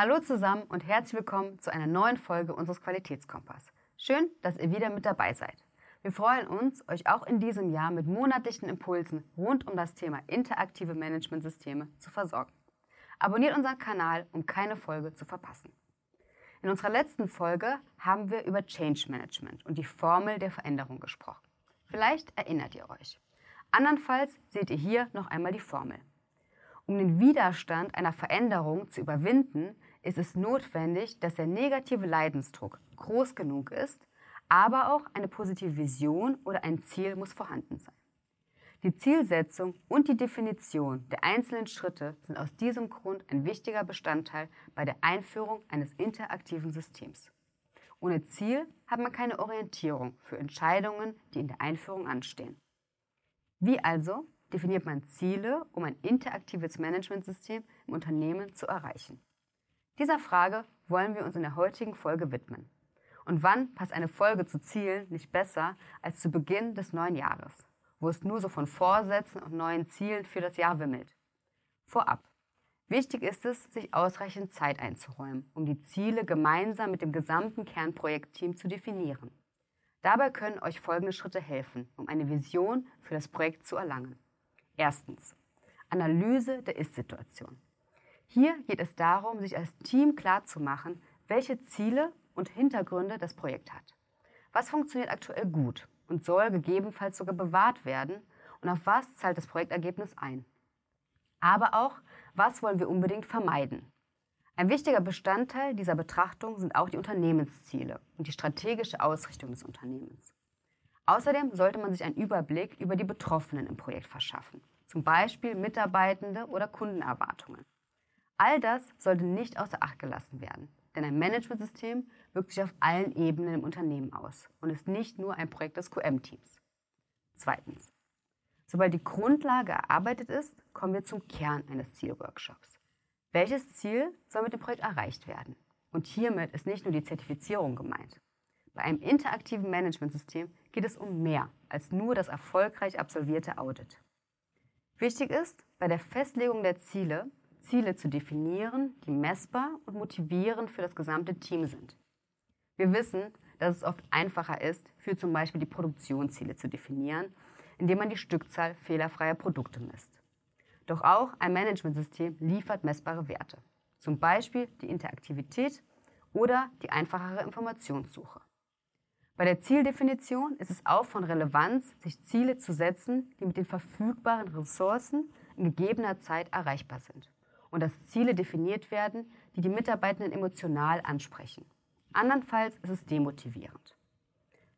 Hallo zusammen und herzlich willkommen zu einer neuen Folge unseres Qualitätskompass. Schön, dass ihr wieder mit dabei seid. Wir freuen uns, euch auch in diesem Jahr mit monatlichen Impulsen rund um das Thema interaktive Managementsysteme zu versorgen. Abonniert unseren Kanal, um keine Folge zu verpassen. In unserer letzten Folge haben wir über Change Management und die Formel der Veränderung gesprochen. Vielleicht erinnert ihr euch. Andernfalls seht ihr hier noch einmal die Formel. Um den Widerstand einer Veränderung zu überwinden, ist es notwendig, dass der negative Leidensdruck groß genug ist, aber auch eine positive Vision oder ein Ziel muss vorhanden sein. Die Zielsetzung und die Definition der einzelnen Schritte sind aus diesem Grund ein wichtiger Bestandteil bei der Einführung eines interaktiven Systems. Ohne Ziel hat man keine Orientierung für Entscheidungen, die in der Einführung anstehen. Wie also definiert man Ziele, um ein interaktives Managementsystem im Unternehmen zu erreichen? Dieser Frage wollen wir uns in der heutigen Folge widmen. Und wann passt eine Folge zu Zielen nicht besser als zu Beginn des neuen Jahres, wo es nur so von Vorsätzen und neuen Zielen für das Jahr wimmelt? Vorab. Wichtig ist es, sich ausreichend Zeit einzuräumen, um die Ziele gemeinsam mit dem gesamten Kernprojektteam zu definieren. Dabei können euch folgende Schritte helfen, um eine Vision für das Projekt zu erlangen. Erstens. Analyse der Ist-Situation. Hier geht es darum, sich als Team klarzumachen, welche Ziele und Hintergründe das Projekt hat. Was funktioniert aktuell gut und soll gegebenenfalls sogar bewahrt werden und auf was zahlt das Projektergebnis ein. Aber auch, was wollen wir unbedingt vermeiden. Ein wichtiger Bestandteil dieser Betrachtung sind auch die Unternehmensziele und die strategische Ausrichtung des Unternehmens. Außerdem sollte man sich einen Überblick über die Betroffenen im Projekt verschaffen, zum Beispiel Mitarbeitende oder Kundenerwartungen. All das sollte nicht außer Acht gelassen werden, denn ein Managementsystem wirkt sich auf allen Ebenen im Unternehmen aus und ist nicht nur ein Projekt des QM-Teams. Zweitens. Sobald die Grundlage erarbeitet ist, kommen wir zum Kern eines Zielworkshops. Welches Ziel soll mit dem Projekt erreicht werden? Und hiermit ist nicht nur die Zertifizierung gemeint. Bei einem interaktiven Managementsystem geht es um mehr als nur das erfolgreich absolvierte Audit. Wichtig ist, bei der Festlegung der Ziele, Ziele zu definieren, die messbar und motivierend für das gesamte Team sind. Wir wissen, dass es oft einfacher ist, für zum Beispiel die Produktionsziele zu definieren, indem man die Stückzahl fehlerfreier Produkte misst. Doch auch ein Managementsystem liefert messbare Werte, zum Beispiel die Interaktivität oder die einfachere Informationssuche. Bei der Zieldefinition ist es auch von Relevanz, sich Ziele zu setzen, die mit den verfügbaren Ressourcen in gegebener Zeit erreichbar sind. Und dass Ziele definiert werden, die die Mitarbeitenden emotional ansprechen. Andernfalls ist es demotivierend.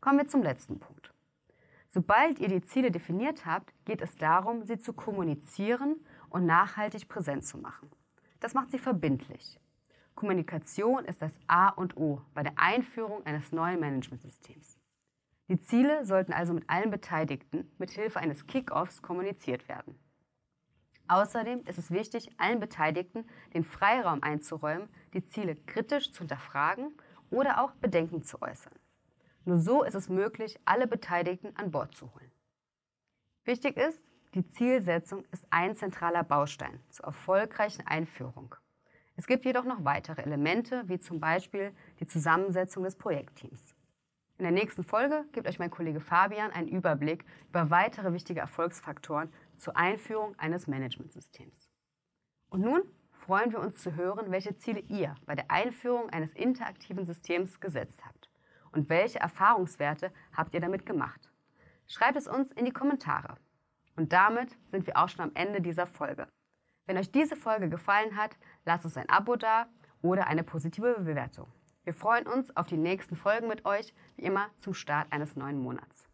Kommen wir zum letzten Punkt. Sobald ihr die Ziele definiert habt, geht es darum, sie zu kommunizieren und nachhaltig präsent zu machen. Das macht sie verbindlich. Kommunikation ist das A und O bei der Einführung eines neuen Managementsystems. Die Ziele sollten also mit allen Beteiligten mit Hilfe eines Kick-offs kommuniziert werden. Außerdem ist es wichtig, allen Beteiligten den Freiraum einzuräumen, die Ziele kritisch zu hinterfragen oder auch Bedenken zu äußern. Nur so ist es möglich, alle Beteiligten an Bord zu holen. Wichtig ist, die Zielsetzung ist ein zentraler Baustein zur erfolgreichen Einführung. Es gibt jedoch noch weitere Elemente, wie zum Beispiel die Zusammensetzung des Projektteams. In der nächsten Folge gibt euch mein Kollege Fabian einen Überblick über weitere wichtige Erfolgsfaktoren zur Einführung eines Managementsystems. Und nun freuen wir uns zu hören, welche Ziele ihr bei der Einführung eines interaktiven Systems gesetzt habt und welche Erfahrungswerte habt ihr damit gemacht. Schreibt es uns in die Kommentare. Und damit sind wir auch schon am Ende dieser Folge. Wenn euch diese Folge gefallen hat, lasst uns ein Abo da oder eine positive Bewertung. Wir freuen uns auf die nächsten Folgen mit euch, wie immer zum Start eines neuen Monats.